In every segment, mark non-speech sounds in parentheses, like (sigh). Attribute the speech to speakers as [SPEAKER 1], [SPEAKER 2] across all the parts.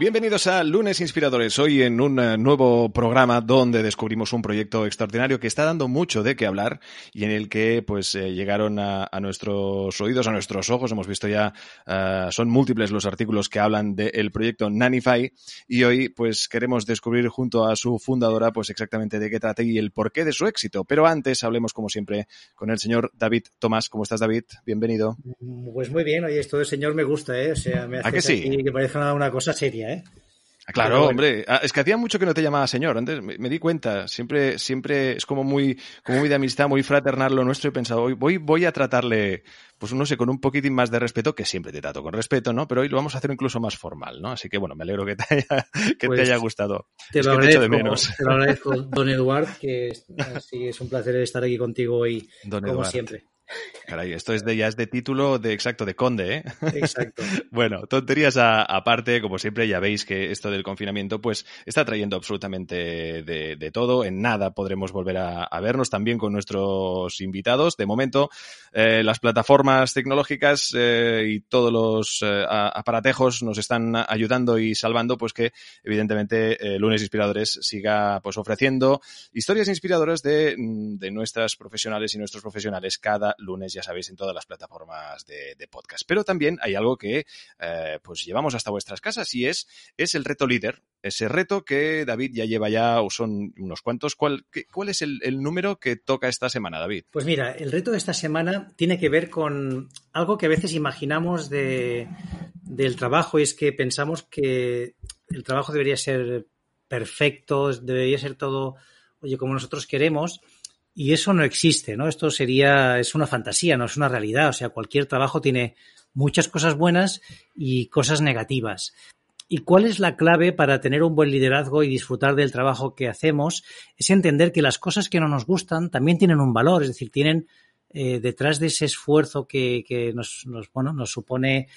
[SPEAKER 1] Bienvenidos a Lunes Inspiradores, hoy en un eh, nuevo programa donde descubrimos un proyecto extraordinario que está dando mucho de qué hablar y en el que pues eh, llegaron a, a, nuestros oídos, a nuestros ojos, hemos visto ya, uh, son múltiples los artículos que hablan del proyecto Nanify y hoy pues queremos descubrir junto a su fundadora pues exactamente de qué trata y el porqué de su éxito. Pero antes hablemos como siempre con el señor David Tomás. ¿Cómo estás David? Bienvenido.
[SPEAKER 2] Pues muy bien, oye, esto del señor me gusta, ¿eh? O sea, me hace
[SPEAKER 1] que, sí?
[SPEAKER 2] que parece una, una cosa seria, ¿eh?
[SPEAKER 1] Claro, bueno. hombre, ah, es que hacía mucho que no te llamaba señor. Antes me, me, di cuenta, siempre, siempre es como muy, como muy de amistad, muy fraternal lo nuestro. Y he pensado, hoy voy, voy a tratarle, pues no sé, con un poquitín más de respeto, que siempre te trato con respeto, ¿no? Pero hoy lo vamos a hacer incluso más formal, ¿no? Así que bueno, me alegro que te haya, (laughs) que
[SPEAKER 2] pues
[SPEAKER 1] te haya gustado.
[SPEAKER 2] Te
[SPEAKER 1] es
[SPEAKER 2] lo,
[SPEAKER 1] que
[SPEAKER 2] agradezco,
[SPEAKER 1] te echo de menos.
[SPEAKER 2] te lo agradezco, (laughs) don Eduard, que sí, es un placer estar aquí contigo hoy,
[SPEAKER 1] don
[SPEAKER 2] como
[SPEAKER 1] Eduard.
[SPEAKER 2] siempre.
[SPEAKER 1] Caray, esto es de, ya es de título de exacto, de conde, ¿eh?
[SPEAKER 2] Exacto. (laughs)
[SPEAKER 1] bueno, tonterías a, aparte, como siempre, ya veis que esto del confinamiento, pues, está trayendo absolutamente de, de todo. En nada podremos volver a, a, vernos también con nuestros invitados. De momento, eh, las plataformas tecnológicas eh, y todos los eh, aparatejos nos están ayudando y salvando, pues que, evidentemente, Lunes Inspiradores siga, pues, ofreciendo historias inspiradoras de, de nuestras profesionales y nuestros profesionales cada lunes, ya sabéis, en todas las plataformas de, podcast. Pero también hay algo que eh, pues llevamos hasta vuestras casas y es, es el reto líder. Ese reto que David ya lleva ya, o son unos cuantos. ¿Cuál, cuál es el, el, número que toca esta semana, David?
[SPEAKER 2] Pues mira, el reto de esta semana tiene que ver con algo que a veces imaginamos de, del trabajo y es que pensamos que el trabajo debería ser perfecto, debería ser todo, oye, como nosotros queremos. Y eso no existe, ¿no? Esto sería, es una fantasía, no es una realidad. O sea, cualquier trabajo tiene muchas cosas buenas y cosas negativas. ¿Y cuál es la clave para tener un buen liderazgo y disfrutar del trabajo que hacemos? Es entender que las cosas que no nos gustan también tienen un valor, es decir, tienen eh, detrás de ese esfuerzo que, que nos, nos, bueno, nos supone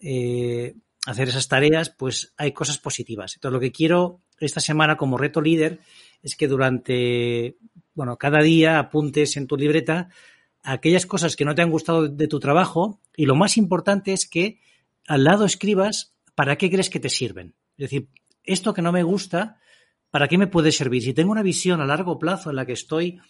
[SPEAKER 2] eh, hacer esas tareas, pues hay cosas positivas. Entonces, lo que quiero esta semana como reto líder es que durante bueno, cada día apuntes en tu libreta aquellas cosas que no te han gustado de tu trabajo y lo más importante es que al lado escribas para qué crees que te sirven. Es decir, esto que no me gusta, ¿para qué me puede servir? Si tengo una visión a largo plazo en la que estoy,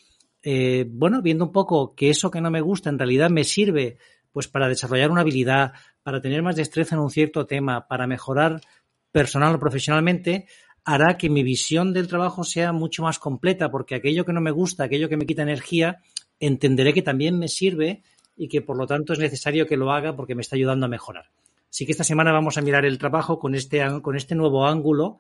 [SPEAKER 2] eh, bueno, viendo un poco que eso que no me gusta en realidad me sirve pues para desarrollar una habilidad, para tener más destreza en un cierto tema, para mejorar personal o profesionalmente, hará que mi visión del trabajo sea mucho más completa, porque aquello que no me gusta, aquello que me quita energía, entenderé que también me sirve y que por lo tanto es necesario que lo haga porque me está ayudando a mejorar. Así que esta semana vamos a mirar el trabajo con este, con este nuevo ángulo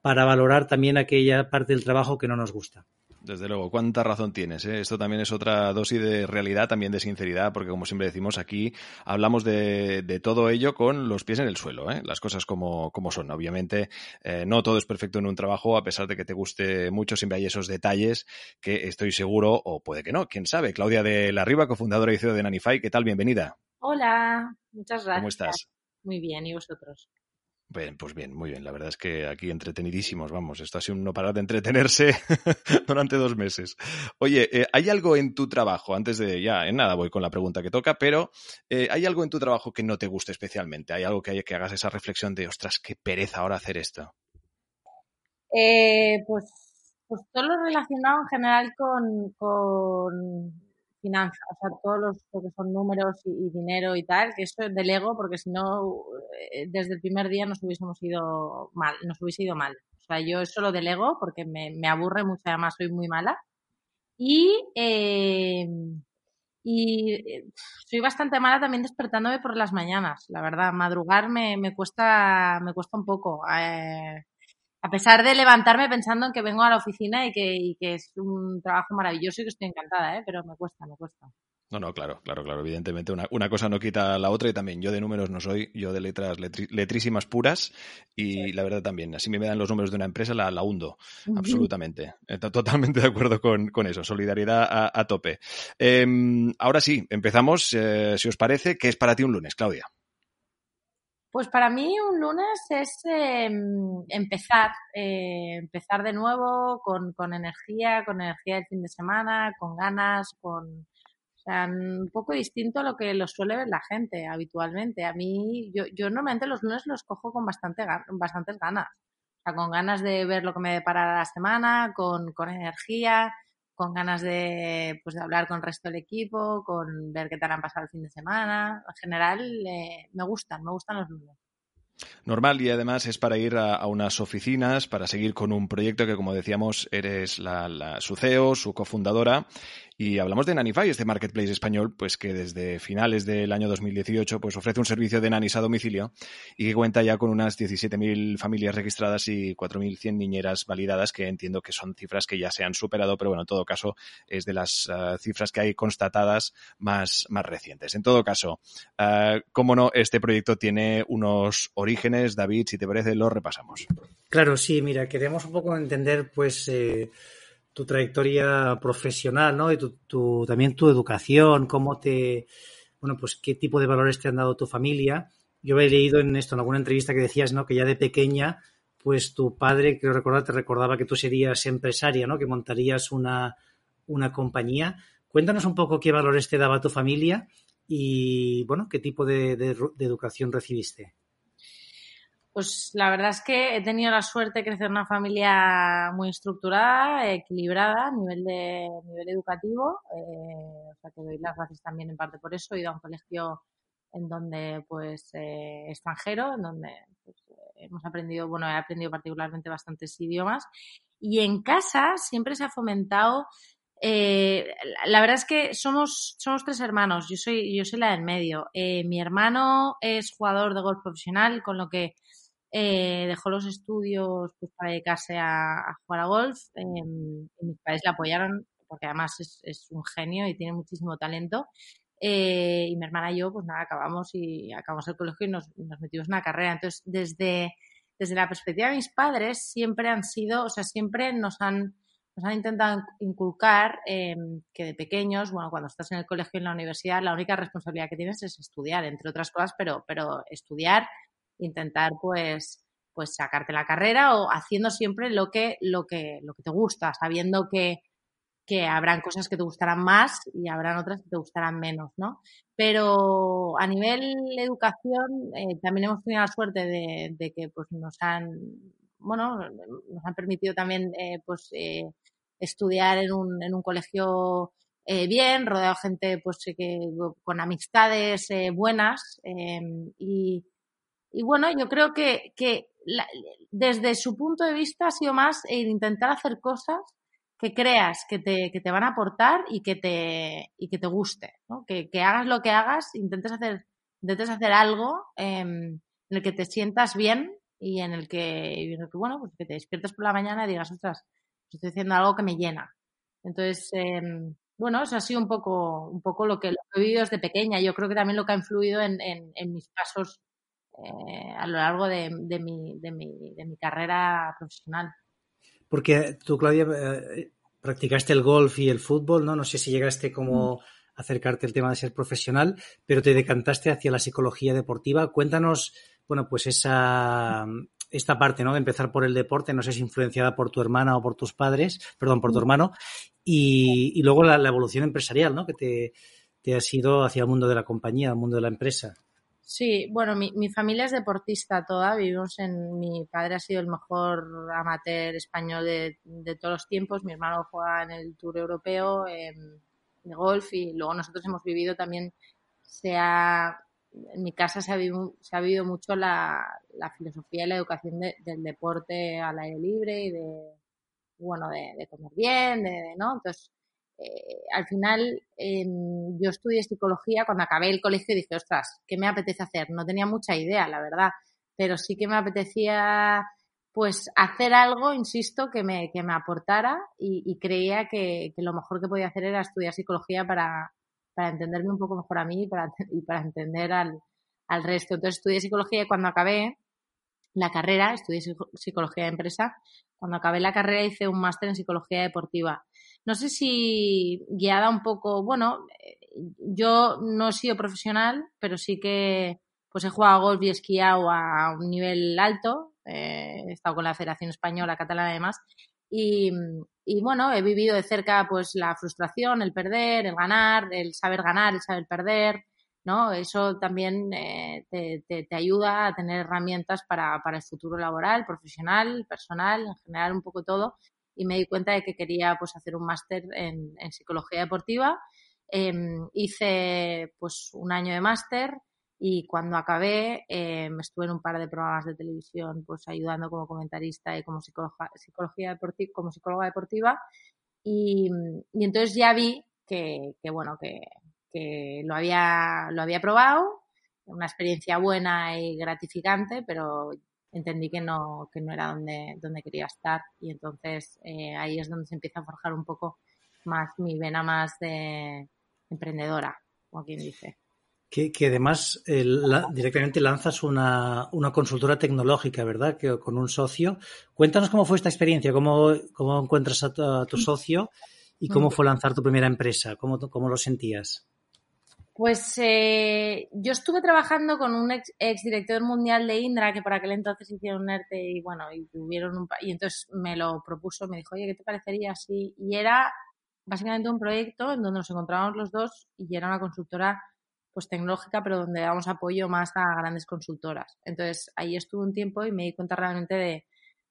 [SPEAKER 2] para valorar también aquella parte del trabajo que no nos gusta.
[SPEAKER 1] Desde luego, cuánta razón tienes. Eh? Esto también es otra dosis de realidad, también de sinceridad, porque como siempre decimos aquí, hablamos de, de todo ello con los pies en el suelo, ¿eh? las cosas como, como son. Obviamente, eh, no todo es perfecto en un trabajo, a pesar de que te guste mucho, siempre hay esos detalles que estoy seguro, o puede que no, quién sabe. Claudia de la Riva, cofundadora y CEO de Nanify, ¿qué tal? Bienvenida.
[SPEAKER 3] Hola, muchas gracias.
[SPEAKER 1] ¿Cómo estás?
[SPEAKER 3] Muy bien, ¿y vosotros?
[SPEAKER 1] Bien, pues bien, muy bien. La verdad es que aquí entretenidísimos, vamos. Esto ha sido un no parar de entretenerse (laughs) durante dos meses. Oye, eh, ¿hay algo en tu trabajo, antes de ya, en nada voy con la pregunta que toca, pero eh, ¿hay algo en tu trabajo que no te guste especialmente? ¿Hay algo que, que hagas esa reflexión de, ostras, qué pereza ahora hacer esto?
[SPEAKER 3] Eh, pues, pues todo lo relacionado en general con, con finanzas, o sea, todos los lo que son números y, dinero y tal, que eso delego porque si no, desde el primer día nos hubiésemos ido mal, nos hubiese ido mal. O sea, yo eso lo delego porque me, me aburre mucho, además soy muy mala. Y, eh, y soy bastante mala también despertándome por las mañanas, la verdad. Madrugar me, me cuesta, me cuesta un poco. Eh, a pesar de levantarme pensando en que vengo a la oficina y que, y que es un trabajo maravilloso y que estoy encantada, ¿eh? pero me cuesta, me cuesta.
[SPEAKER 1] No, no, claro, claro, claro. Evidentemente, una, una, cosa no quita la otra y también yo de números no soy, yo de letras letri, letrísimas puras y sí. la verdad también, así me dan los números de una empresa, la, la hundo, uh -huh. absolutamente. Estoy totalmente de acuerdo con, con eso, solidaridad a, a tope. Eh, ahora sí, empezamos, eh, si os parece, ¿qué es para ti un lunes, Claudia?
[SPEAKER 3] Pues para mí un lunes es em, empezar, eh, empezar de nuevo con, con, energía, con energía del fin de semana, con ganas, con, o sea, un poco distinto a lo que lo suele ver la gente habitualmente. A mí, yo, yo normalmente los lunes los cojo con bastante, bastantes ganas, o sea, con ganas de ver lo que me depara la semana, con, con energía, con ganas de, pues, de hablar con el resto del equipo, con ver qué tal han pasado el fin de semana. En general, eh, me gustan, me gustan los lunes
[SPEAKER 1] normal y además es para ir a, unas oficinas, para seguir con un proyecto que, como decíamos, eres la, la, su CEO, su cofundadora y hablamos de Nanify, este marketplace español, pues que desde finales del año 2018 pues ofrece un servicio de nanis a domicilio y que cuenta ya con unas 17.000 familias registradas y 4.100 niñeras validadas, que entiendo que son cifras que ya se han superado, pero bueno, en todo caso es de las uh, cifras que hay constatadas más, más recientes. En todo caso, uh, cómo no, este proyecto tiene unos orígenes. David, si te parece, lo repasamos.
[SPEAKER 2] Claro, sí, mira, queremos un poco entender, pues, eh, tu trayectoria profesional, ¿no? Y tu, también tu educación, cómo te, bueno, pues qué tipo de valores te han dado tu familia. Yo he leído en esto, en alguna entrevista que decías, ¿no? Que ya de pequeña, pues tu padre, creo recordar, te recordaba que tú serías empresaria, ¿no? Que montarías una, una compañía. Cuéntanos un poco qué valores te daba tu familia y, bueno, qué tipo de educación recibiste.
[SPEAKER 3] Pues la verdad es que he tenido la suerte de crecer en una familia muy estructurada, equilibrada a nivel, de, nivel educativo. Eh, o sea que doy las gracias también en parte por eso. He ido a un colegio en donde, pues, eh, extranjero, en donde pues, hemos aprendido, bueno, he aprendido particularmente bastantes idiomas. Y en casa siempre se ha fomentado eh, la verdad es que somos, somos tres hermanos. Yo soy, yo soy la del medio. Eh, mi hermano es jugador de golf profesional, con lo que eh, dejó los estudios pues, para dedicarse a, jugar a golf. Eh, mis padres le apoyaron porque además es, un genio y tiene muchísimo talento. Eh, y mi hermana y yo, pues nada, acabamos y acabamos el colegio y nos, nos metimos en una carrera. Entonces, desde, desde la perspectiva de mis padres, siempre han sido, o sea, siempre nos han, nos han intentado inculcar eh, que de pequeños, bueno, cuando estás en el colegio y en la universidad, la única responsabilidad que tienes es estudiar, entre otras cosas, pero, pero estudiar intentar pues pues sacarte la carrera o haciendo siempre lo que lo que lo que te gusta, sabiendo que que habrán cosas que te gustarán más y habrán otras que te gustarán menos, ¿no? Pero a nivel educación eh, también hemos tenido la suerte de, de, que pues nos han bueno nos han permitido también eh, pues eh, estudiar en un, en un colegio eh, bien, rodeado de gente pues que con amistades eh, buenas y, y bueno, yo creo que, que la, desde su punto de vista ha sido más el intentar hacer cosas que creas que te, que te van a aportar y que te, y que te guste, ¿no? que, que hagas lo que hagas, intentes hacer, intentes hacer algo eh, en el que te sientas bien y en el que, bueno, pues que te despiertes por la mañana y digas, ostras, estoy haciendo algo que me llena. Entonces, eh, bueno, eso ha sido un poco, un poco lo que, lo que he vivido desde pequeña. Yo creo que también lo que ha influido en, en, en mis pasos eh, a lo largo de, de, mi, de, mi, de, mi, carrera profesional.
[SPEAKER 2] Porque tú, Claudia, eh, practicaste el golf y el fútbol, ¿no? No sé si llegaste como mm. acercarte al tema de ser profesional, pero te decantaste hacia la psicología deportiva. Cuéntanos, bueno, pues esa esta parte, ¿no? De empezar por el deporte, no sé si influenciada por tu hermana o por tus padres, perdón, por tu mm. hermano, y, y luego la, la, evolución empresarial, ¿no? Que te, te has ido hacia el mundo de la compañía, al mundo de la empresa.
[SPEAKER 3] Sí, bueno, mi, mi, familia es deportista toda. Vivimos en. Mi padre ha sido el mejor amateur español de, de todos los tiempos. Mi hermano juega en el Tour Europeo eh, de golf y luego nosotros hemos vivido también. Se ha, en mi casa se ha vivido, se ha vivido mucho la, la filosofía y la educación de, del deporte al aire libre y de. Bueno, de, de comer bien, de, ¿no? Entonces eh, al final eh, yo estudié psicología cuando acabé el colegio y dije, ostras, ¿qué me apetece hacer? No tenía mucha idea, la verdad, pero sí que me apetecía pues hacer algo, insisto, que me, que me aportara y, y creía que, que, lo mejor que podía hacer era estudiar psicología para, para entenderme un poco mejor a mí y para, (laughs) y para entender al, al resto. Entonces estudié psicología y cuando acabé la carrera, estudié psicología de empresa, cuando acabé la carrera hice un máster en psicología deportiva. No sé si guiada un poco, bueno, yo no he sido profesional, pero sí que pues he jugado golf y esquiado a un nivel alto, eh, he estado con la Federación Española, Catalana además, y, y, bueno, he vivido de cerca pues la frustración, el perder, el ganar, el saber ganar, el saber perder, ¿no? Eso también eh, te, te, ayuda a tener herramientas para, para el futuro laboral, profesional, personal, en general un poco todo. Y me di cuenta de que quería pues hacer un máster en, psicología deportiva. Eh, hice pues un año de máster y cuando acabé eh, estuve en un par de programas de televisión pues ayudando como comentarista y como psicóloga, psicología deportiva, como psicóloga deportiva y, y entonces ya vi que, que bueno que, que lo había, lo había probado, una experiencia buena y gratificante, pero entendí que no, que no era donde, donde quería estar y entonces eh, ahí es donde se empieza a forjar un poco más mi vena más de emprendedora, como quien dice.
[SPEAKER 2] Que, que además eh, la, directamente lanzas una, una, consultora tecnológica, ¿verdad? Que con un socio. Cuéntanos cómo fue esta experiencia, cómo, cómo encuentras a tu, a tu (laughs) socio y cómo mm. fue lanzar tu primera empresa, cómo, cómo lo sentías.
[SPEAKER 3] Pues eh, yo estuve trabajando con un ex, ex, director mundial de Indra que por aquel entonces hicieron un ERTE y bueno, y tuvieron un y entonces me lo propuso, me dijo, oye, ¿qué te parecería así? Y era básicamente un proyecto en donde nos encontrábamos los dos y era una consultora pues tecnológica, pero donde damos apoyo más a grandes consultoras. Entonces ahí estuve un tiempo y me di cuenta realmente de,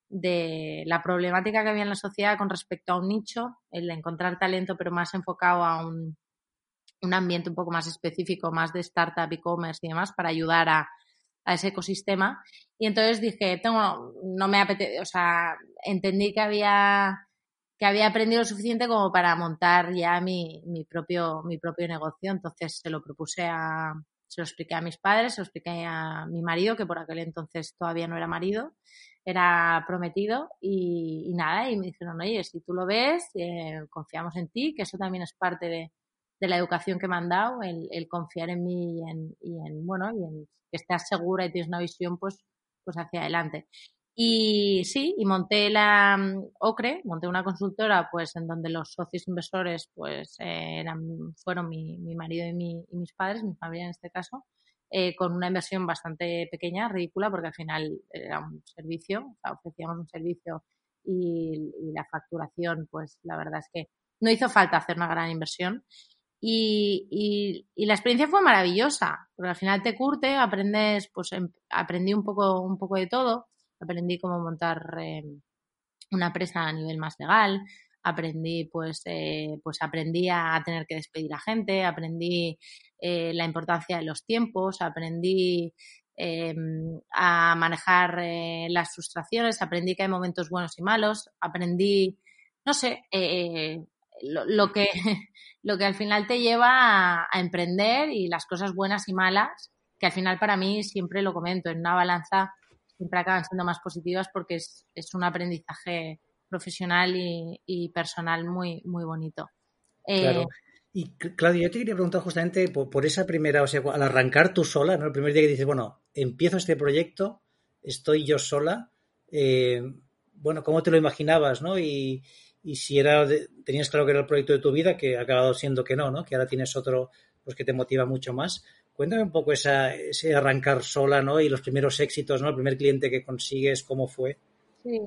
[SPEAKER 3] de la problemática que había en la sociedad con respecto a un nicho, el encontrar talento, pero más enfocado a un un ambiente un poco más específico, más de startup, e-commerce y demás, para ayudar a, a, ese ecosistema. Y entonces dije, tengo, no me apetece, o sea, entendí que había, que había aprendido lo suficiente como para montar ya mi, mi, propio, mi propio negocio. Entonces se lo propuse a, se lo expliqué a mis padres, se lo expliqué a mi marido, que por aquel entonces todavía no era marido, era prometido, y, y nada, y me dijeron, oye, si tú lo ves, eh, confiamos en ti, que eso también es parte de, de la educación que me han dado, el, confiar en mí y en, bueno, y en que estás segura y tienes una visión, pues, pues hacia adelante. Y sí, y monté la um, OCRE, monté una consultora, pues, en donde los socios inversores, pues, eh, eran, fueron mi, mi marido y, mi, y, mis padres, mi familia en este caso, eh, con una inversión bastante pequeña, ridícula, porque al final era un servicio, o sea, ofrecíamos un servicio y, y la facturación, pues, la verdad es que no hizo falta hacer una gran inversión. Y, y, y, la experiencia fue maravillosa, porque al final te curte, aprendes, pues em, aprendí un poco, un poco de todo, aprendí cómo montar eh, una empresa a nivel más legal, aprendí, pues, eh, pues aprendí a tener que despedir a gente, aprendí eh, la importancia de los tiempos, aprendí em, a manejar eh, las frustraciones, aprendí que hay momentos buenos y malos, aprendí, no sé, eh, lo, que, (laughs) lo que al final te lleva a, emprender y las cosas buenas y malas, que al final para mí siempre lo comento, en una balanza siempre acaban siendo más positivas porque es, es un aprendizaje profesional y, y, personal muy, muy bonito.
[SPEAKER 2] Eh, claro. Y Claudia, yo te quería preguntar justamente por, esa primera, o sea, al arrancar tú sola, ¿no? El primer día que dices, bueno, empiezo este proyecto, estoy yo sola, eh, bueno, ¿cómo te lo imaginabas, no? Y si era tenías claro que era el proyecto de tu vida, que ha acabado siendo que no, ¿no? Que ahora tienes otro pues que te motiva mucho más. Cuéntame un poco esa, ese arrancar sola, ¿no? Y los primeros éxitos, ¿no? El primer cliente que consigues, ¿cómo fue?
[SPEAKER 3] Sí.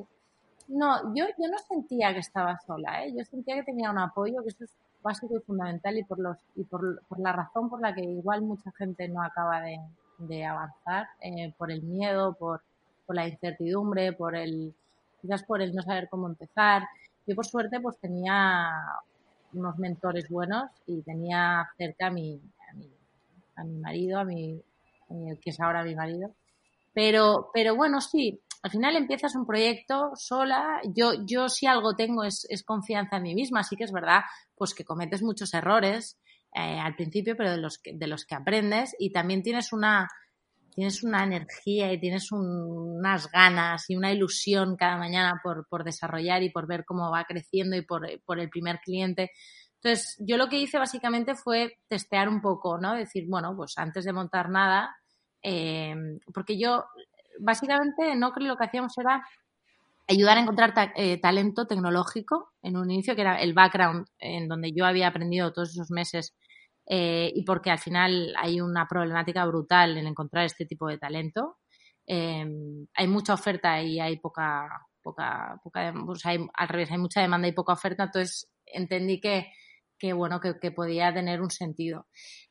[SPEAKER 3] No, yo, yo no sentía que estaba sola, ¿eh? Yo sentía que tenía un apoyo, que eso es básico y fundamental y por los y por, por la razón por la que igual mucha gente no acaba de, de avanzar, eh, por el miedo, por, por la incertidumbre, por el quizás por el no saber cómo empezar. Yo por suerte pues tenía unos mentores buenos y tenía cerca a mi, a mi, a mi marido, a mi, eh, que es ahora mi marido. Pero, pero bueno, sí, al final empiezas un proyecto sola. Yo, yo si algo tengo es, es confianza en mí misma, así que es verdad, pues que cometes muchos errores eh, al principio, pero de los que, de los que aprendes y también tienes una, tienes una energía y tienes un, unas ganas y una ilusión cada mañana por, por, desarrollar y por ver cómo va creciendo y por, por, el primer cliente. Entonces, yo lo que hice básicamente fue testear un poco, ¿no? Decir, bueno, pues antes de montar nada, eh, porque yo básicamente no creo lo que hacíamos era ayudar a encontrar ta eh, talento tecnológico en un inicio, que era el background en donde yo había aprendido todos esos meses eh, y porque al final hay una problemática brutal en encontrar este tipo de talento. Em, hay mucha oferta y hay poca, poca, poca al revés, hay mucha demanda y poca oferta, entonces entendí que, que bueno, que, podía tener un sentido.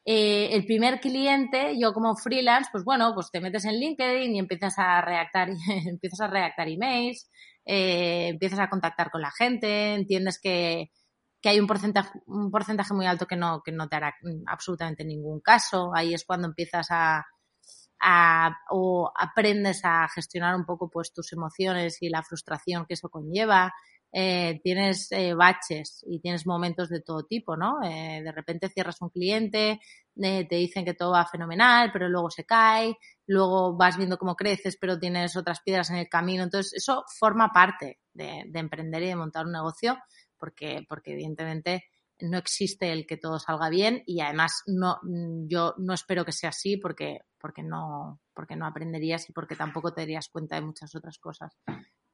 [SPEAKER 3] Eh, el primer cliente, yo como freelance, pues bueno, pues te metes en LinkedIn y empiezas a redactar, (laughs) empiezas a redactar emails, eh, empiezas a contactar con la gente, entiendes que, que hay un porcentaje, un porcentaje muy alto que no, que no te hará absolutamente ningún caso. Ahí es cuando empiezas a, a, o aprendes a gestionar un poco pues tus emociones y la frustración que eso conlleva. Eh, tienes eh, baches y tienes momentos de todo tipo, ¿no? Eh, de repente cierras un cliente, te dicen que todo va fenomenal, pero luego se cae, luego vas viendo cómo creces, pero tienes otras piedras en el camino. Entonces, eso forma parte de emprender y de montar un negocio porque, porque evidentemente no existe el que todo salga bien y además no, yo no espero que sea así porque, porque, no, porque no aprenderías y porque tampoco te darías cuenta de muchas otras cosas.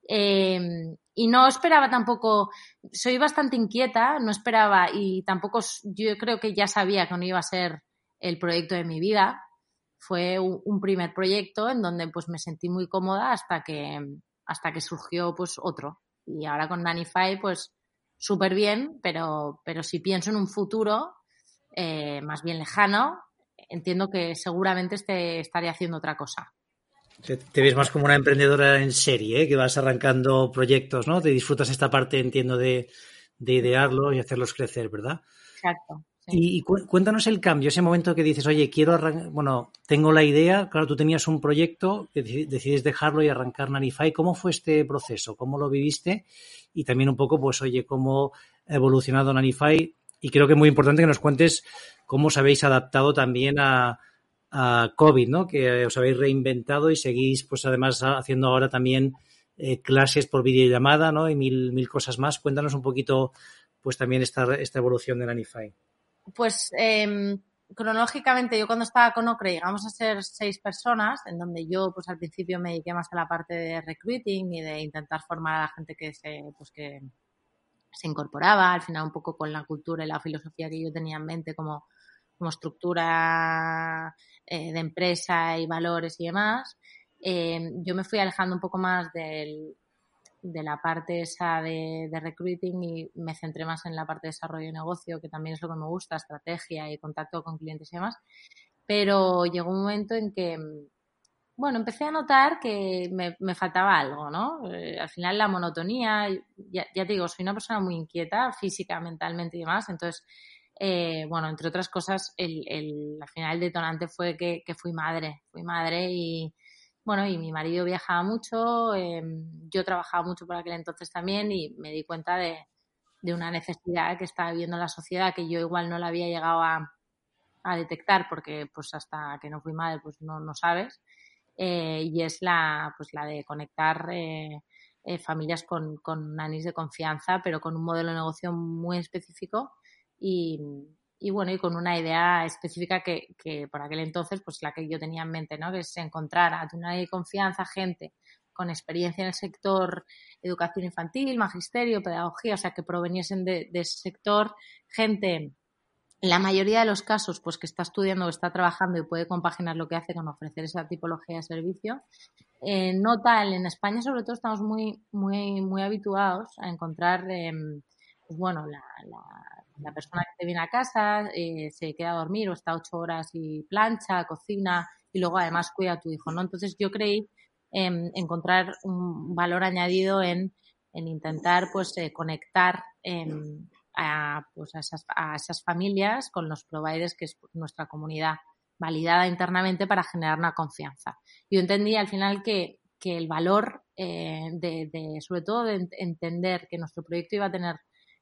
[SPEAKER 3] Em, y no esperaba tampoco, soy bastante inquieta, no esperaba y tampoco yo creo que ya sabía que no iba a ser el proyecto de mi vida. Fue un primer proyecto en donde pues me sentí muy cómoda hasta que, hasta que surgió pues otro. Y ahora con Nanify pues súper bien, pero, pero si pienso en un futuro eh, más bien lejano, entiendo que seguramente este, estaré haciendo otra cosa.
[SPEAKER 2] Te, ves más como una emprendedora en serie, ¿eh? que vas arrancando proyectos, ¿no? Te disfrutas esta parte, entiendo, de, de idearlo y hacerlos crecer, ¿verdad?
[SPEAKER 3] Exacto.
[SPEAKER 2] Y, cuéntanos el cambio, ese momento que dices, oye, quiero arrancar, bueno, tengo la idea, claro, tú tenías un proyecto, decides dejarlo y arrancar Nanify. ¿Cómo fue este proceso? ¿Cómo lo viviste? Y también un poco, pues, oye, cómo ha evolucionado Nanify. Y creo que es muy importante que nos cuentes cómo os habéis adaptado también a, COVID, ¿no? Que os habéis reinventado y seguís, pues, además haciendo ahora también eh, clases por videollamada, ¿no? Y mil, mil cosas más. Cuéntanos un poquito, pues, también esta, esta evolución de Nanify
[SPEAKER 3] pues eh, cronológicamente yo cuando estaba con Ocre llegamos a ser seis personas, en donde yo pues al principio me dediqué más a la parte de recruiting y de intentar formar a la gente que se, pues que se incorporaba, al final un poco con la cultura y la filosofía que yo tenía en mente como, como estructura eh, de empresa y valores y demás. Eh, yo me fui alejando un poco más del, de la parte esa de, recruiting y me centré más en la parte de desarrollo de negocio, que también es lo que me gusta, estrategia y contacto con clientes y demás. Pero llegó un momento en que, bueno, empecé a notar que me, faltaba algo, ¿no? Eh, al final la monotonía, ya, te digo, soy una persona muy inquieta física, mentalmente y demás, entonces, eh, bueno, entre otras cosas, el, el, al final el detonante fue que, que fui madre, fui madre y bueno, y mi marido viajaba mucho, em, yo trabajaba mucho por aquel entonces también y me di cuenta de, una necesidad que estaba viviendo la sociedad que yo igual no la había llegado a, detectar porque pues hasta que no fui madre pues no, no sabes. Eh, y es la, pues la de conectar eh, eh, familias con, con nanis de confianza, pero con un modelo de negocio muy específico y, y bueno, y con una idea específica que, que, por aquel entonces, pues la que yo tenía en mente, ¿no? Que es encontrar a nadie de confianza gente con experiencia en el sector educación infantil, magisterio, pedagogía, o sea, que proveniesen de, ese sector, gente, en la mayoría de los casos, pues que está estudiando o está trabajando y puede compaginar lo que hace con ofrecer esa tipología de servicio. Eh, no tal, en España sobre todo estamos muy, muy, muy habituados a encontrar, em, pues bueno, la la persona que te viene a casa eh, se queda a dormir o está ocho horas y plancha, cocina y luego además cuida a tu hijo, ¿no? Entonces yo creí en encontrar un valor añadido en, intentar pues eh, conectar em, a, pues, a, esas, familias con los providers que es nuestra comunidad validada internamente para generar una confianza. Yo entendí al final que, el valor eh, de, de, sobre todo de entender que nuestro proyecto iba a tener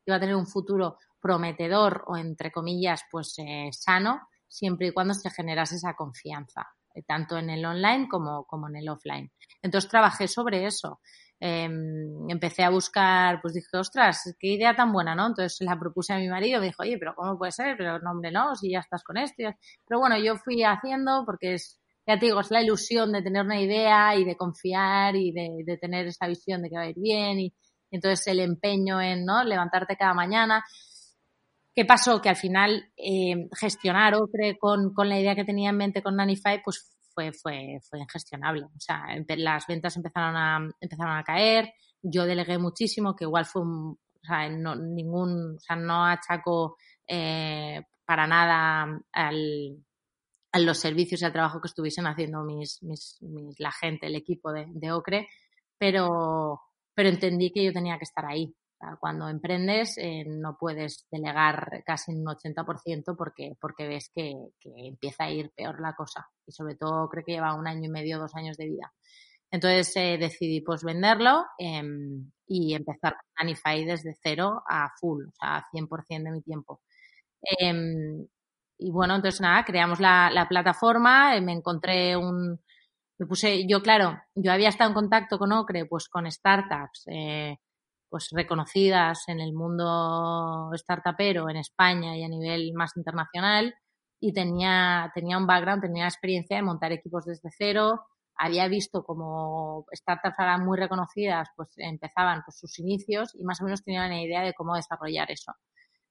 [SPEAKER 3] iba a tener un futuro prometedor o entre comillas pues eh, sano siempre y cuando se generase esa confianza eh, tanto en el online como, como en el offline. Entonces trabajé sobre eso. Em, empecé a buscar, pues dije, ostras, qué idea tan buena, ¿no? Entonces la propuse a mi marido, me dijo, oye, pero ¿cómo puede ser? Pero no, hombre, no, si ya estás con esto. Pero bueno, yo fui haciendo porque es, ya te digo, es la ilusión de tener una idea y de confiar y de, de tener esa visión de que va a ir bien y entonces el empeño en, ¿no? Levantarte cada mañana. ¿Qué pasó? Que al final eh, gestionar Ocre con, con, la idea que tenía en mente con Nanify, pues fue, fue, fue ingestionable. O sea, las ventas empezaron a, empezaron a caer, yo delegué muchísimo, que igual fue un, o sea, no, ningún, o sea, no achaco eh, para nada al, a los servicios y al trabajo que estuviesen haciendo mis, mis, mis la gente, el equipo de, de, Ocre, pero, pero entendí que yo tenía que estar ahí. Cuando emprendes eh, no puedes delegar casi un 80% porque, porque ves que, que, empieza a ir peor la cosa. Y sobre todo creo que lleva un año y medio, dos años de vida. Entonces eh, decidí pues venderlo eh, y empezar Anify desde cero a full, o sea, 100% de mi tiempo. Eh, y bueno, entonces nada, creamos la, la plataforma, eh, me encontré un, me puse, yo claro, yo había estado en contacto con Ocre, pues con startups, eh, pues reconocidas en el mundo startupero en España y a nivel más internacional y tenía, tenía un background, tenía experiencia de montar equipos desde cero, había visto como startups eran muy reconocidas, pues empezaban pues, sus inicios y más o menos tenía una idea de cómo desarrollar eso.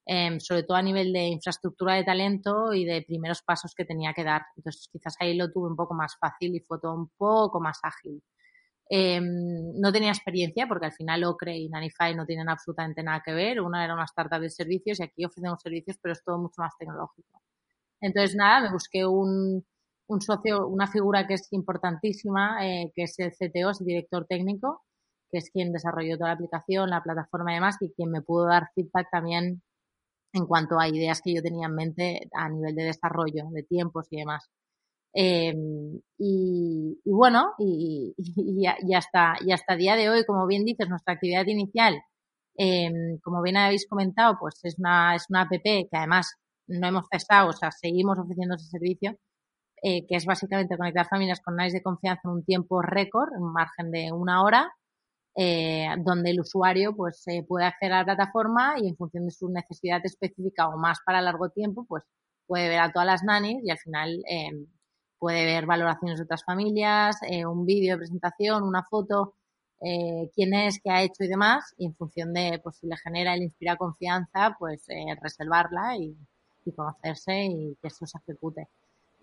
[SPEAKER 3] Eh, sobre todo a nivel de infraestructura de talento y de primeros pasos que tenía que dar. Entonces, quizás ahí lo tuve un poco más fácil y fue todo un poco más ágil. Eh, no tenía experiencia porque al final Ocre y Nanify no tienen absolutamente nada que ver. Una era una startup de servicios y aquí ofrecemos servicios, pero es todo mucho más tecnológico. Entonces, nada, me busqué un, un socio, una figura que es importantísima, eh, que es el CTO, es el director técnico, que es quien desarrolló toda la aplicación, la plataforma y demás, y quien me pudo dar feedback también en cuanto a ideas que yo tenía en mente a nivel de desarrollo, de tiempos y demás. Eh, y, bueno, y, (laughs) y, hasta, y hasta día de hoy, como bien dices, nuestra actividad inicial, eh, como bien habéis comentado, pues es una, es una app que además no hemos cesado, o sea, seguimos ofreciendo ese servicio, eh, que es básicamente conectar familias con NICE de confianza en un tiempo récord, en un margen de una hora, eh, donde el usuario pues eh, puede acceder a la plataforma y en función de su necesidad específica o más para largo tiempo, pues puede ver a todas las nannies y al final eh, puede ver valoraciones de otras familias, eh, un vídeo de presentación, una foto, eh, quién es, qué ha hecho y demás, y en función de pues si le genera y le inspira confianza, pues eh, reservarla y, y conocerse y que esto se ejecute.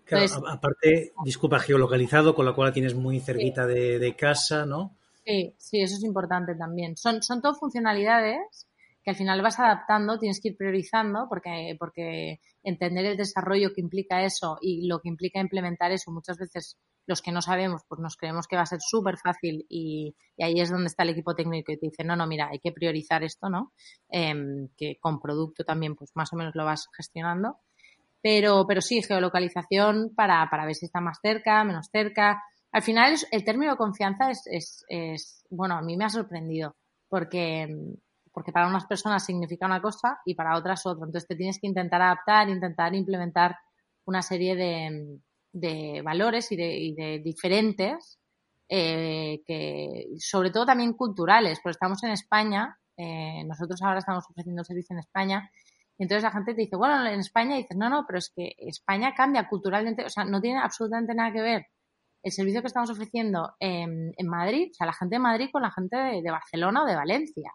[SPEAKER 2] Claro, Entonces, aparte, disculpa, geolocalizado, con lo cual la tienes muy cerquita sí. de, de, casa, ¿no?
[SPEAKER 3] Sí, sí, eso es importante también. Son, son todo funcionalidades que al final vas adaptando, tienes que ir priorizando, porque, entender el desarrollo que implica eso y lo que implica implementar eso, muchas veces los que no sabemos, pues nos creemos que va a ser súper fácil y, ahí es donde está el equipo técnico y te dice, no, no, mira, hay que priorizar esto, ¿no? Eh, que con producto también, pues más o menos lo vas gestionando. Pero, pero sí, geolocalización para, para ver si está más cerca, menos cerca. Al final, el término confianza es, es, es, bueno, a mí me ha sorprendido porque, porque para unas personas significa una cosa y para otras otra. Entonces te tienes que intentar adaptar, intentar implementar una serie de, de valores y de, y de diferentes, eh, que sobre todo también culturales, porque estamos en España, eh, nosotros ahora estamos ofreciendo servicio en España entonces la gente te dice, bueno, en España, y dices, no, no, pero es que España cambia culturalmente, o sea, no tiene absolutamente nada que ver el servicio que estamos ofreciendo en, en Madrid, o sea, la gente de Madrid con la gente de, de, Barcelona o de Valencia.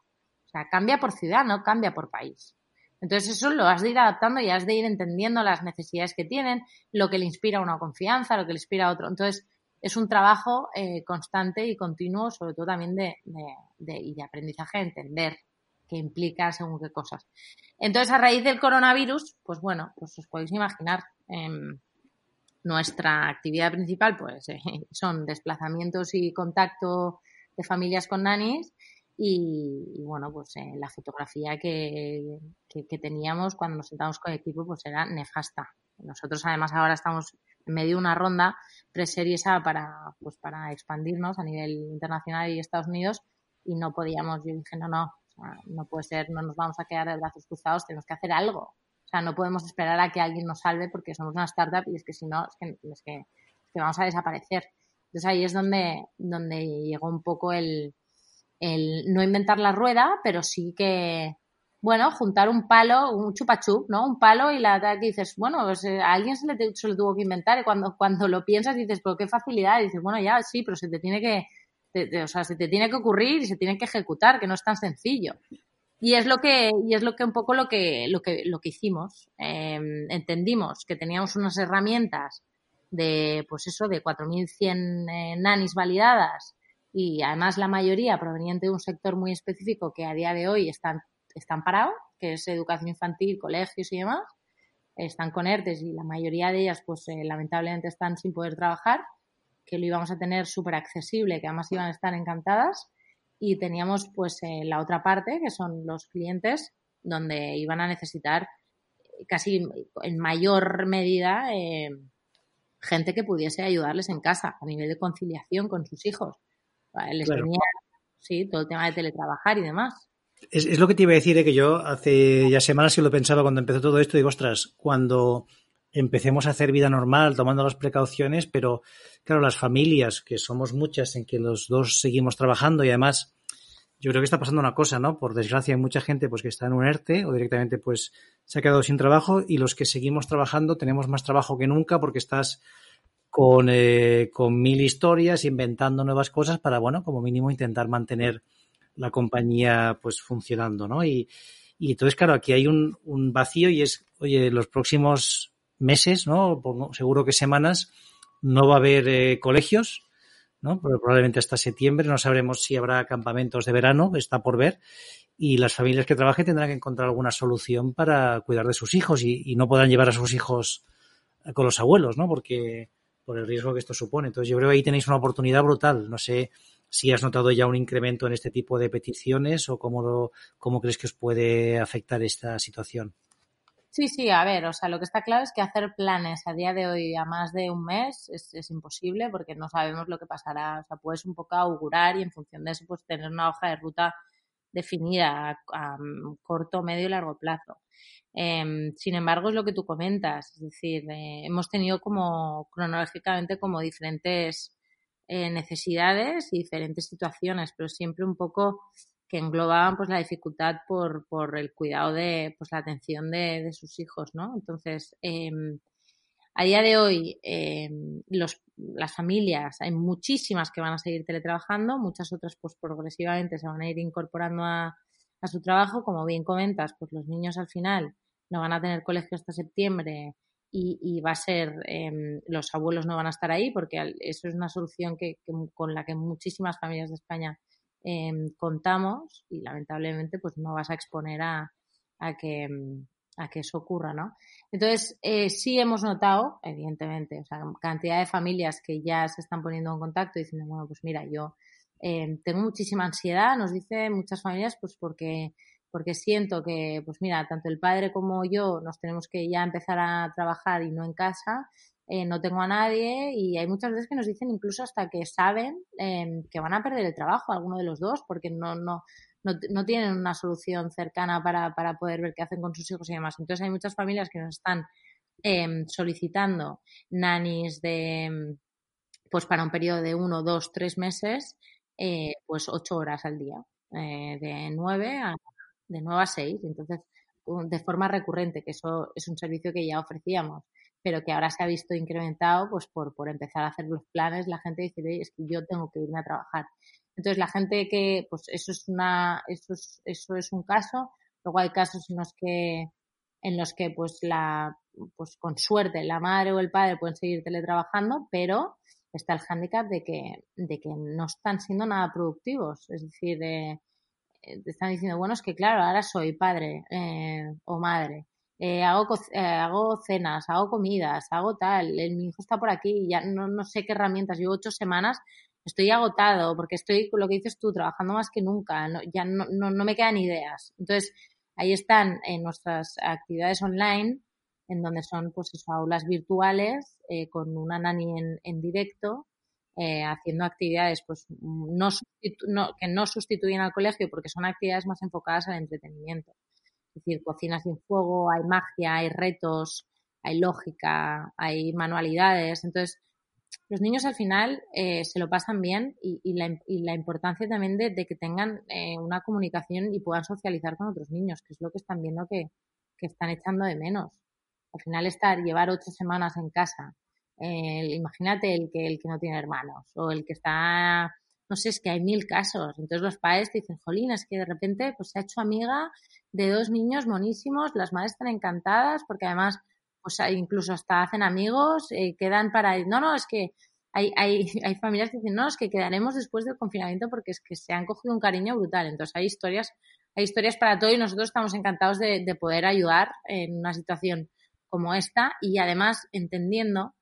[SPEAKER 3] Cambia por ciudad, no cambia por país. Entonces eso lo has de ir adaptando y has de ir entendiendo las necesidades que tienen, lo que le inspira una confianza, lo que le inspira a otro. Entonces es un trabajo eh, constante y continuo, sobre todo también de, de, y de aprendizaje, de entender que implica según qué cosas. Entonces, a raíz del coronavirus, pues bueno, pues os podéis imaginar, eh, nuestra actividad principal pues eh, (laughs) son desplazamientos y contacto de familias con nanis y, bueno, pues eh, la fotografía que, que, teníamos cuando nos sentamos con el equipo pues era nefasta. Nosotros además ahora estamos en medio de una ronda pre-series para, pues, para expandirnos a nivel internacional y Estados Unidos y no podíamos, yo dije, no, no, no puede ser, no nos vamos a quedar de brazos cruzados, tenemos que hacer algo. O sea, no podemos esperar a que alguien nos salve porque somos una startup y es que si no, es que, es que, es que vamos a desaparecer. Entonces ahí es donde, donde llegó un poco el, el no inventar la rueda, pero sí que, bueno, juntar un palo, un chupachup, ¿no? Un palo y la que dices, bueno, pues eh, a alguien se le, se le tuvo que inventar y cuando, cuando lo piensas dices, pero qué facilidad. Y dices, bueno, ya sí, pero se te tiene que, te, o sea, se te tiene que ocurrir y se tiene que ejecutar, que no es tan sencillo. Y es lo que, y es lo que un poco lo que, lo que, lo que hicimos. Em, entendimos que teníamos unas herramientas de, pues eso, de 4.100 eh, nanis validadas y además la mayoría proveniente de un sector muy específico que a día de hoy están, están parados, que es educación infantil, colegios y demás, están con ERTES y la mayoría de ellas pues eh, lamentablemente están sin poder trabajar, que lo íbamos a tener súper accesible, que además iban a estar encantadas y teníamos pues eh, la otra parte que son los clientes donde iban a necesitar casi en mayor medida eh, gente que pudiese ayudarles en casa a nivel de conciliación con sus hijos. Les tenía, sí, todo el tema de teletrabajar y demás.
[SPEAKER 2] Es, es, lo que te iba a decir, ¿eh? que yo hace ya semanas que lo pensaba cuando empezó todo esto, digo, ostras, cuando empecemos a hacer vida normal, tomando las precauciones, pero claro, las familias, que somos muchas en que los dos seguimos trabajando y además yo creo que está pasando una cosa, ¿no? Por desgracia hay mucha gente pues que está en un ERTE o directamente pues se ha quedado sin trabajo y los que seguimos trabajando tenemos más trabajo que nunca porque estás con, eh, con mil historias, inventando nuevas cosas para, bueno, como mínimo intentar mantener la compañía pues funcionando, ¿no? Y, y entonces, claro, aquí hay un, vacío y es, oye, los próximos meses, ¿no? Seguro que semanas, no va a haber eh, colegios, ¿no? Probablemente hasta septiembre, no sabremos si habrá campamentos de verano, está por ver, y las familias que trabajen tendrán que encontrar alguna solución para cuidar de sus hijos y, y no podrán llevar a sus hijos con los abuelos, ¿no? Porque por el riesgo que esto supone. Entonces, yo creo que ahí tenéis una oportunidad brutal. No sé si has notado ya un incremento en este tipo de peticiones o cómo, lo, cómo crees que os puede afectar esta situación.
[SPEAKER 3] Sí, sí, a ver, o sea, lo que está claro es que hacer planes a día de hoy a más de un mes es, es, imposible porque no sabemos lo que pasará. O sea, puedes un poco augurar y en función de eso, pues tener una hoja de ruta definida a, a corto, medio y largo plazo. Eh, sin embargo, es lo que tú comentas, es decir, eh, hemos tenido como cronológicamente como diferentes eh, necesidades y diferentes situaciones, pero siempre un poco que englobaban pues la dificultad por, por el cuidado de pues la atención de, de sus hijos, ¿no? Entonces, eh, a día de hoy, eh, los, las familias, hay muchísimas que van a seguir teletrabajando, muchas otras pues progresivamente se van a ir incorporando a, su trabajo. Como bien comentas, pues los niños al final no van a tener colegio hasta septiembre y, va a ser, eh, los abuelos no van a estar ahí porque eso es una solución que, que con la que muchísimas familias de España eh, contamos y lamentablemente pues no vas a exponer a, a, que, a que eso ocurra, ¿no? Entonces, eh, sí hemos notado, evidentemente, o sea, cantidad de familias que ya se están poniendo en contacto diciendo, bueno, pues mira, yo eh, tengo muchísima ansiedad, nos dicen muchas familias, pues porque porque siento que, pues mira, tanto el padre como yo nos tenemos que ya empezar a trabajar y no en casa, eh, no tengo a nadie y hay muchas veces que nos dicen incluso hasta que saben eh, que van a perder el trabajo, alguno de los dos, porque no, no, no, tienen una solución cercana para, para, poder ver qué hacen con sus hijos y demás. Entonces hay muchas familias que nos están eh, solicitando nanis de pues para un periodo de uno, dos, tres meses, eh, pues ocho horas al día, eh, de nueve a de 9 a 6, entonces de forma recurrente, que eso es un servicio que ya ofrecíamos, pero que ahora se ha visto incrementado pues por, por empezar a hacer los planes, la gente dice, es que yo tengo que irme a trabajar. Entonces la gente que, pues eso es una, eso es, eso es un caso, luego hay casos en los que, en los que pues la, pues con suerte la madre o el padre pueden seguir teletrabajando, pero está el hándicap de que, de que no están siendo nada productivos, es decir, eh, eh, te están diciendo, bueno, es que claro, ahora soy padre eh, o madre, eh, hago, hago cenas, hago comidas, hago tal, el, mi hijo está por aquí ya no, no sé qué herramientas, llevo ocho semanas, estoy agotado porque estoy, lo que dices tú, trabajando más que nunca, no, ya no, no, no, me quedan ideas. Entonces, ahí están en nuestras actividades online, en donde son pues aulas virtuales eh, con una nani en, en directo eh, haciendo actividades pues no, no, que no sustituyen al colegio porque son actividades más enfocadas al entretenimiento. Es decir, cocinas sin fuego, hay magia, hay retos, hay lógica, hay manualidades. Entonces, los niños al final eh, se lo pasan bien y, la, y la, importancia también de, que tengan eh, una comunicación y puedan socializar con otros niños, que es lo que están viendo que, están echando de menos. Al final estar, llevar ocho semanas en casa, imagínate el que, el que no tiene hermanos o el que está no sé, es que hay mil casos. Entonces los padres te dicen, Jolín, es que de repente pues se ha hecho amiga de dos niños monísimos, las madres están encantadas porque además pues incluso hasta hacen amigos, eh, quedan para. No, no, es que hay, hay, (laughs) hay familias que dicen, no, es que quedaremos después del confinamiento porque es que se han cogido un cariño brutal. Entonces hay historias, hay historias para todo y nosotros estamos encantados de poder ayudar en una situación como esta y además entendiendo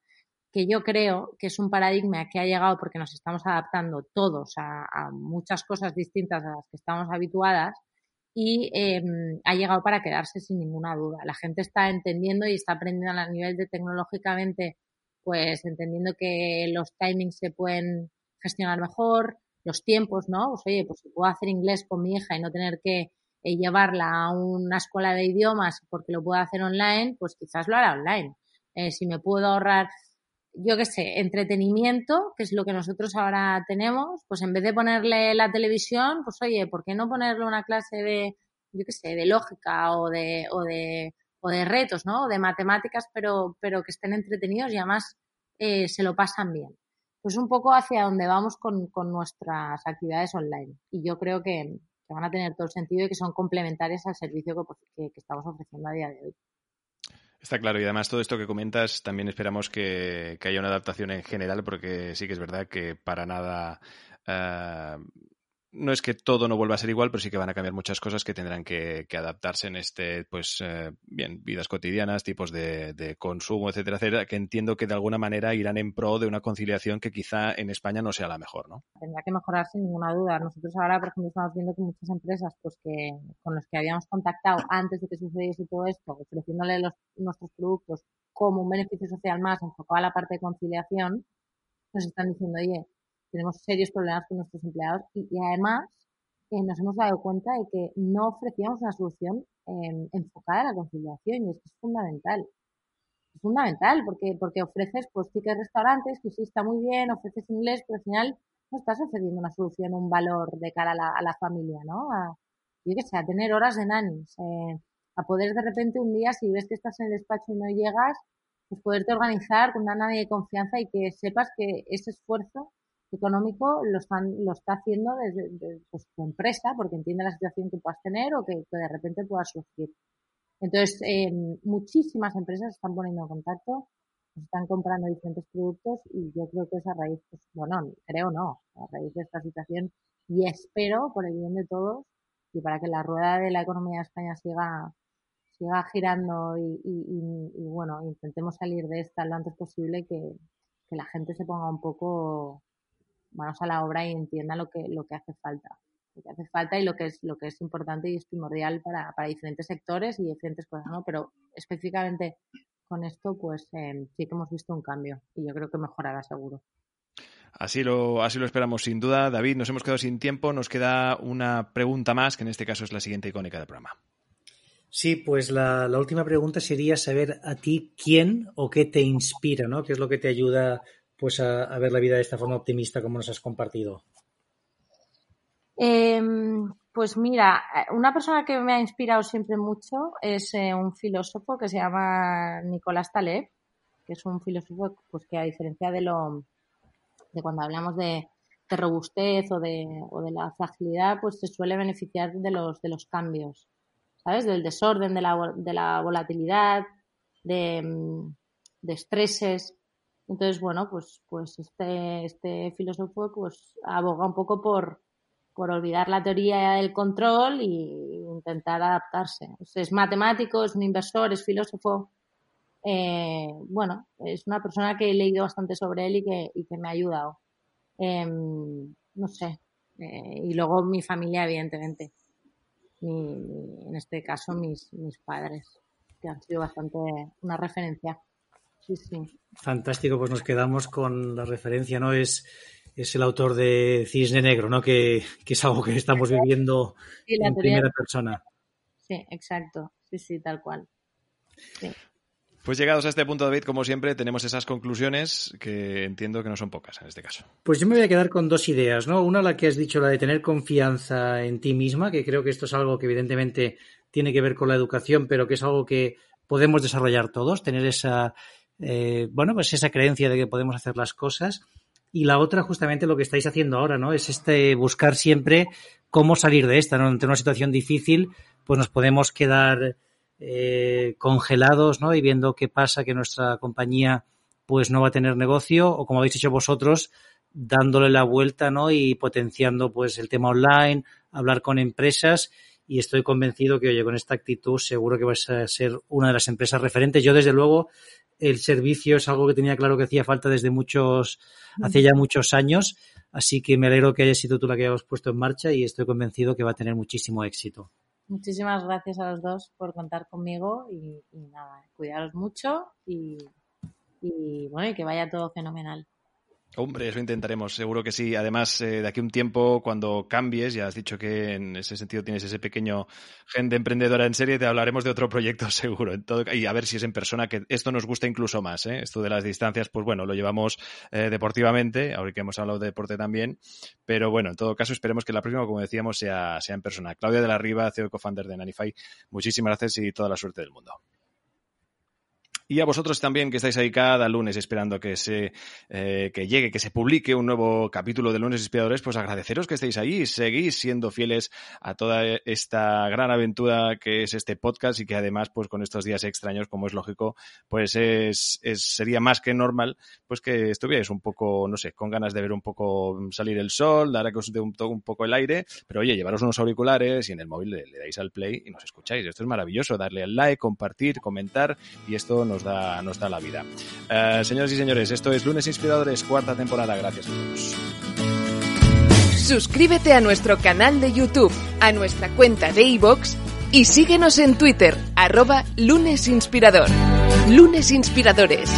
[SPEAKER 3] que yo creo que es un paradigma que ha llegado porque nos estamos adaptando todos a, muchas cosas distintas a las que estamos habituadas y em, ha llegado para quedarse sin ninguna duda. La gente está entendiendo y está aprendiendo a nivel de tecnológicamente, pues entendiendo que los timings se pueden gestionar mejor, los tiempos, ¿no? Pues oye, pues si puedo hacer inglés con mi hija y no tener que eh, llevarla a una escuela de idiomas porque lo puedo hacer online, pues quizás lo hará online. Eh, si me puedo ahorrar yo qué sé, entretenimiento, que es lo que nosotros ahora tenemos, pues en vez de ponerle la televisión, pues oye, ¿por qué no ponerle una clase de, yo qué sé, de lógica o de, o de, o de retos, ¿no? O de matemáticas, pero, pero que estén entretenidos y además eh, se lo pasan bien. Pues un poco hacia donde vamos con, con nuestras actividades online. Y yo creo que, van a tener todo el sentido y que son complementarias al servicio que, que estamos ofreciendo a día de hoy.
[SPEAKER 1] Está claro, y además todo esto que comentas también esperamos que, haya una adaptación en general, porque sí que es verdad que para nada eh, no es que todo no vuelva a ser igual, pero sí que van a cambiar muchas cosas que tendrán que, adaptarse en este, pues, eh, bien, vidas cotidianas, tipos de, consumo, etcétera, etcétera, que entiendo que de alguna manera irán en pro de una conciliación que quizá en España no sea la mejor, ¿no?
[SPEAKER 3] Tendrá que mejorar sin ninguna duda. Nosotros ahora, por ejemplo, estamos viendo que muchas empresas, pues, que con los que habíamos contactado antes de que sucediese todo esto, ofreciéndole los, nuestros productos como un beneficio social más enfocado a la parte de conciliación, nos están diciendo, oye, tenemos serios problemas con nuestros empleados y, además eh, nos hemos dado cuenta de que no ofrecíamos una solución em, enfocada a la conciliación y es es fundamental. Es fundamental porque, porque ofreces pues tickets restaurantes, que sí está muy bien, ofreces inglés, pero al final no estás ofreciendo una solución, un valor de cara a la, a la familia, ¿no? A, yo qué sé, a tener horas de nannies, eh, a poder de repente un día, si ves que estás en el despacho y no llegas, pues poderte organizar con una nanny de confianza y que sepas que ese esfuerzo económico lo, están, lo está haciendo desde, pues, tu empresa porque entiende la situación que puedas tener o que, de repente puedas surgir. Entonces, eh, muchísimas empresas están poniendo en contacto, están comprando diferentes productos y yo creo que es a raíz, pues, bueno, creo no, a raíz de esta situación y espero, por el bien de todos y para que la rueda de la economía de España siga siga girando y, y, bueno, intentemos salir de esta lo antes posible que, que la gente se ponga un poco manos a la obra y entienda lo que, lo que hace falta. Lo que hace falta y lo que es, lo que es importante y es primordial para, para diferentes sectores y diferentes cosas, ¿no? Pero específicamente con esto, pues eh, sí que hemos visto un cambio y yo creo que mejorará seguro.
[SPEAKER 1] Así lo, así lo esperamos sin duda. David, nos hemos quedado sin tiempo. Nos queda una pregunta más, que en este caso es la siguiente icónica del programa.
[SPEAKER 2] Sí, pues la, la, última pregunta sería saber a ti quién o qué te inspira, ¿no? ¿Qué es lo que te ayuda pues a, ver la vida de esta forma optimista como nos has compartido?
[SPEAKER 3] Em, pues mira, una persona que me ha inspirado siempre mucho es eh, un filósofo que se llama Nicolás Taleb, que es un filósofo pues que a diferencia de lo de cuando hablamos de, robustez o de, o de la fragilidad, pues se suele beneficiar de los de los cambios, ¿sabes? Del desorden, de la, de la volatilidad, de, de estreses. Entonces, bueno, pues, pues este, este filósofo pues aboga un poco por, por olvidar la teoría del control y intentar adaptarse. Es, matemático, es un inversor, es filósofo. Eh, bueno, es una persona que he leído bastante sobre él y que, y que me ha ayudado. Em, no sé. Eh, y luego mi familia, evidentemente. en este caso, mis, mis padres, que han sido bastante una referencia.
[SPEAKER 2] Fantástico, pues nos quedamos con la referencia, ¿no? Es, es el autor de Cisne Negro, ¿no? Que, es algo que estamos viviendo en primera persona.
[SPEAKER 3] Sí, exacto. Sí, sí, tal cual.
[SPEAKER 1] Pues llegados a este punto, David, como siempre, tenemos esas conclusiones que entiendo que no son pocas en este caso.
[SPEAKER 2] Pues yo me voy a quedar con dos ideas, ¿no? Una, la que has dicho, la de tener confianza en ti misma, que creo que esto es algo que evidentemente tiene que ver con la educación, pero que es algo que podemos desarrollar todos, tener esa, eh, bueno, pues esa creencia de que podemos hacer las cosas. y la otra justamente lo que estáis haciendo ahora, ¿no? Es este buscar siempre cómo salir de esta, ¿no? Ante una situación difícil, pues nos podemos quedar eh, congelados, ¿no? Y viendo qué pasa, que nuestra compañía pues no va a tener negocio o como habéis hecho vosotros, dándole la vuelta, ¿no? Y potenciando pues el tema online, hablar con empresas y estoy convencido que, oye, con esta actitud seguro que vais a ser una de las empresas referentes. Yo, desde luego, el servicio es algo que tenía claro que hacía falta desde muchos, hace ya muchos años, así que me alegro que hayas sido tú la que hayamos puesto en marcha y estoy convencido que va a tener muchísimo éxito.
[SPEAKER 3] Muchísimas gracias a los dos por contar conmigo y, nada, cuidaros mucho y bueno, y que vaya todo fenomenal.
[SPEAKER 1] Hombre, eso intentaremos, seguro que sí. Además, eh, de aquí a un tiempo, cuando cambies, ya has dicho que en ese sentido tienes ese pequeño gen de emprendedora en serie, te hablaremos de otro proyecto (laughs) seguro. y a ver si es en persona, que esto nos gusta incluso más. ¿eh? Esto de las distancias, pues bueno, lo llevamos eh, deportivamente, ahora que hemos hablado de deporte también. Pero bueno, en todo caso, esperemos que la próxima, como decíamos, sea, sea en persona. Claudia de la Riva, CEO co-founder de Nanify, muchísimas gracias y toda la suerte del mundo. Y a vosotros también que estáis ahí cada lunes esperando que se eh, que llegue, que se publique un nuevo capítulo de Lunes Inspiradores, pues agradeceros que estéis ahí, seguís siendo fieles a toda esta gran aventura que es este podcast y que además, pues con estos días extraños, como es lógico, pues es, es sería más que normal, pues que estuvierais un poco, no sé, con ganas de ver un poco salir el sol, dar a que os dé un, un poco el aire, pero oye, llevaros unos auriculares y en el móvil le, dais al play y nos escucháis. Esto es maravilloso, darle al like, compartir, comentar y esto nos da, nos da la vida. Eh, señores y señores, esto es Lunes Inspiradores, cuarta temporada. Gracias a todos.
[SPEAKER 4] Suscríbete a nuestro canal de YouTube, a nuestra cuenta de iVoox y síguenos en Twitter, arroba lunesinspirador. Lunes Inspiradores.